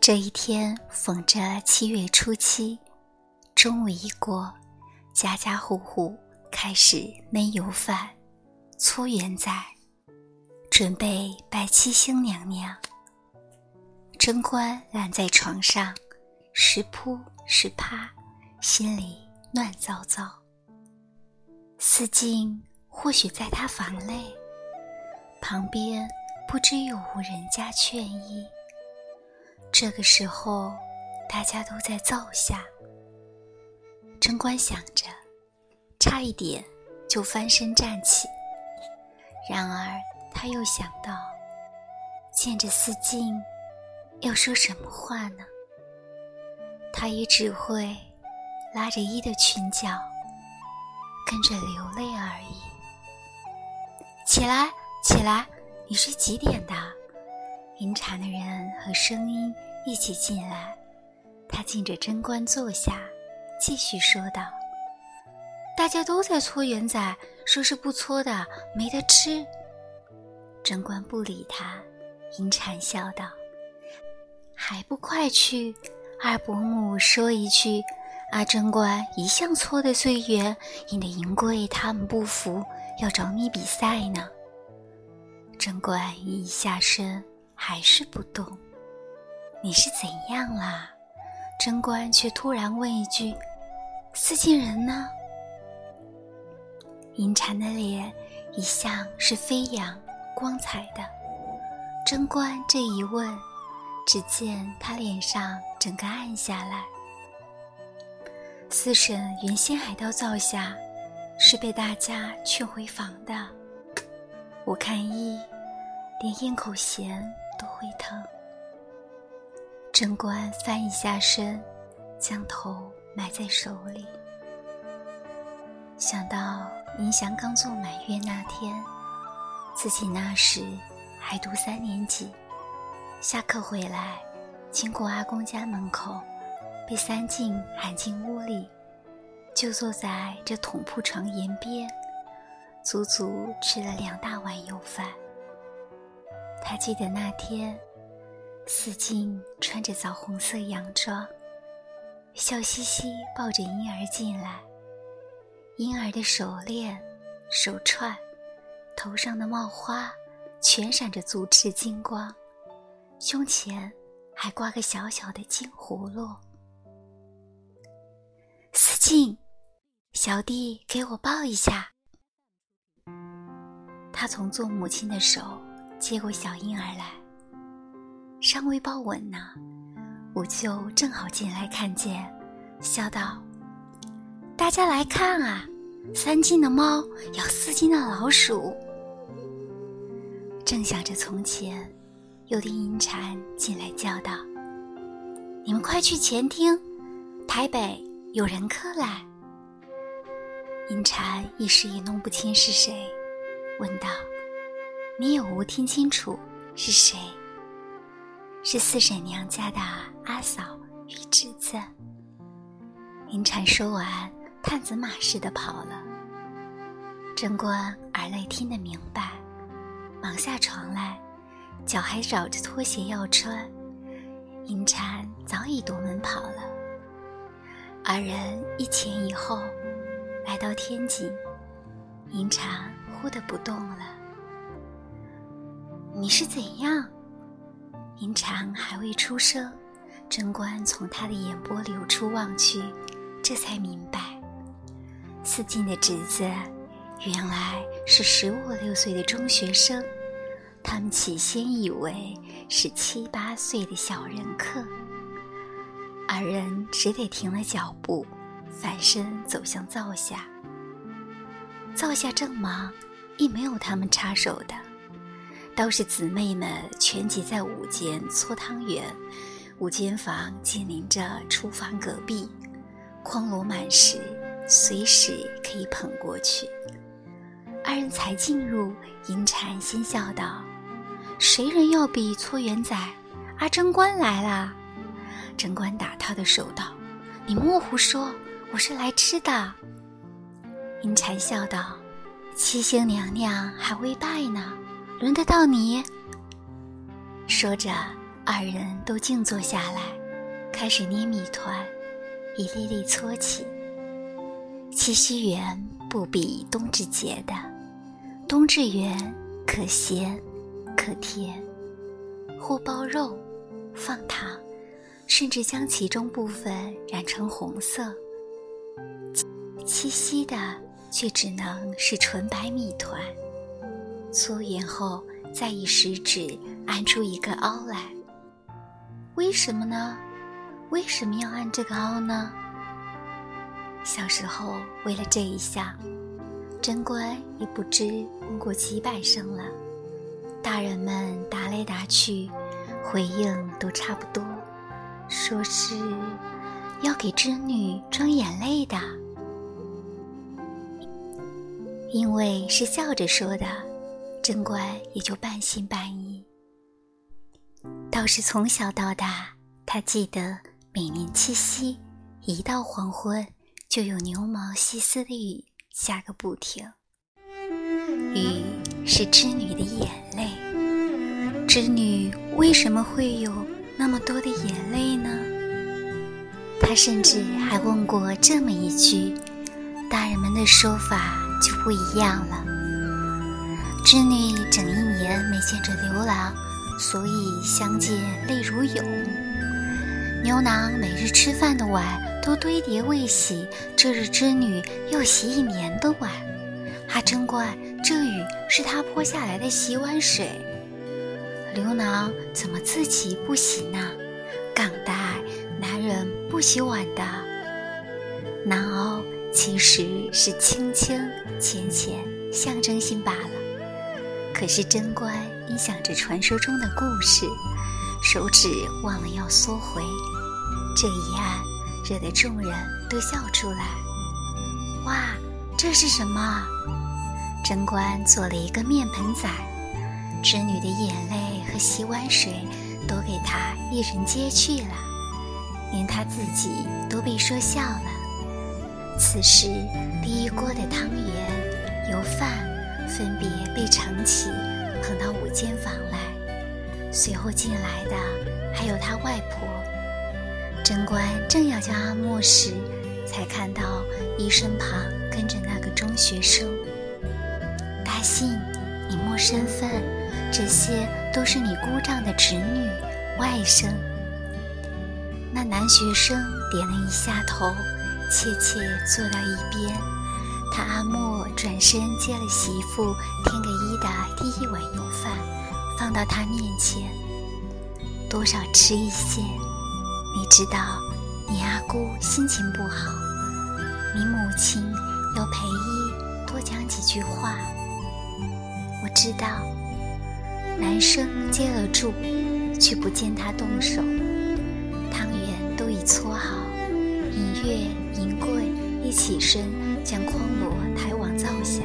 这一天逢着七月初七，中午一过，家家户户开始焖油饭、搓圆仔，准备拜七星娘娘。贞观懒在床上，时扑时趴，心里乱糟糟。思静或许在他房内，旁边不知有无人家劝衣。这个时候，大家都在灶下。贞观想着，差一点就翻身站起。然而他又想到，见着四静，要说什么话呢？他也只会拉着衣的裙角，跟着流泪而已。起来，起来，你是几点的？迎禅的人和声音一起进来，他敬着贞观坐下，继续说道：“大家都在搓圆仔，说是不搓的没得吃。”贞观不理他，迎禅笑道：“还不快去！二伯母说一句，阿贞观一向搓的最圆，引得银贵他们不服，要找你比赛呢。”贞观一下身。还是不动，你是怎样啦？贞观却突然问一句：“四进人呢？”银蝉的脸一向是飞扬光彩的，贞观这一问，只见他脸上整个暗下来。四婶原先还到灶下，是被大家劝回房的。我看一，连咽口咸。都会疼。贞观翻一下身，将头埋在手里。想到银祥刚做满月那天，自己那时还读三年级，下课回来，经过阿公家门口，被三静喊进屋里，就坐在这桶铺床沿边，足足吃了两大碗油饭。他记得那天，四静穿着枣红色洋装，笑嘻嘻抱着婴儿进来。婴儿的手链、手串、头上的帽花，全闪着足赤金光，胸前还挂个小小的金葫芦。四静，小弟给我抱一下。他从做母亲的手。接过小婴儿来，尚未抱稳呢，五舅正好进来看见，笑道：“大家来看啊，三斤的猫咬四斤的老鼠。”正想着从前，又听银蝉进来叫道：“你们快去前厅，台北有人客来。”银蝉一时也弄不清是谁，问道。你有无听清楚是谁？是四婶娘家的阿嫂与侄子。银蝉说完，探子马似的跑了。贞观耳内听得明白，忙下床来，脚还找着拖鞋要穿。银蝉早已夺门跑了。二人一前一后，来到天井，银蝉忽的不动了。你是怎样？银蝉还未出声，贞观从他的眼波流出望去，这才明白，四进的侄子原来是十五六岁的中学生。他们起先以为是七八岁的小人客，二人只得停了脚步，反身走向灶下。灶下正忙，亦没有他们插手的。都是姊妹们全挤在午间搓汤圆，午间房紧邻着厨房隔壁，筐箩满时，随时可以捧过去。二人才进入，银蝉先笑道：“谁人要比搓圆仔？阿贞观来啦！”贞观打他的手道：“你莫胡说，我是来吃的。”银蝉笑道：“七星娘娘还未拜呢。”轮得到你。说着，二人都静坐下来，开始捏米团，一粒粒搓起。七夕圆不比冬至节的，冬至圆可咸可甜，或包肉，放糖，甚至将其中部分染成红色。七夕的却只能是纯白米团，搓圆后再以食指按出一个凹来。为什么呢？为什么要按这个凹呢？小时候，为了这一下，贞观也不知问过几百声了。大人们答来答去，回应都差不多，说是要给织女装眼泪的。因为是笑着说的，贞观也就半信半疑。倒是从小到大，他记得每年七夕一到黄昏。就有牛毛细丝的雨下个不停，雨是织女的眼泪。织女为什么会有那么多的眼泪呢？他甚至还问过这么一句，大人们的说法就不一样了。织女整一年没见着牛郎，所以相见泪如涌。牛郎每日吃饭的碗。都堆叠未洗，这日织女又洗一年的碗，还真怪这雨是她泼下来的洗碗水。刘郎怎么自己不洗呢？港大男人不洗碗的。南欧其实是清清浅浅，象征性罢了。可是贞观因想着传说中的故事，手指忘了要缩回，这一按。惹得众人都笑出来。哇，这是什么？贞观做了一个面盆仔，织女的眼泪和洗碗水都给他一人接去了，连他自己都被说笑了。此时，第一锅的汤圆、油饭分别被盛起，捧到五间房来。随后进来的还有他外婆。贞观正要叫阿莫时，才看到医生旁跟着那个中学生。大信，你莫身份，这些都是你姑丈的侄女、外甥。那男学生点了一下头，怯怯坐到一边。他阿莫转身接了媳妇添给一的第一碗油饭，放到他面前，多少吃一些。你知道，你阿姑心情不好，你母亲要陪姨多讲几句话。我知道，男生接了住，却不见他动手。汤圆都已搓好，银月、银桂一起身将筐箩抬往灶下。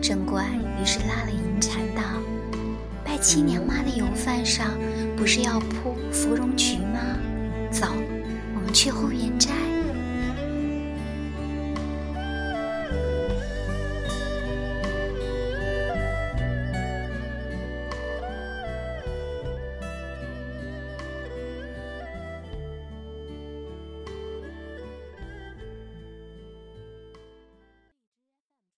贞观于是拉了银蝉道：“拜亲娘妈的油饭上，不是要铺芙蓉菊吗？”走，我们去后院摘。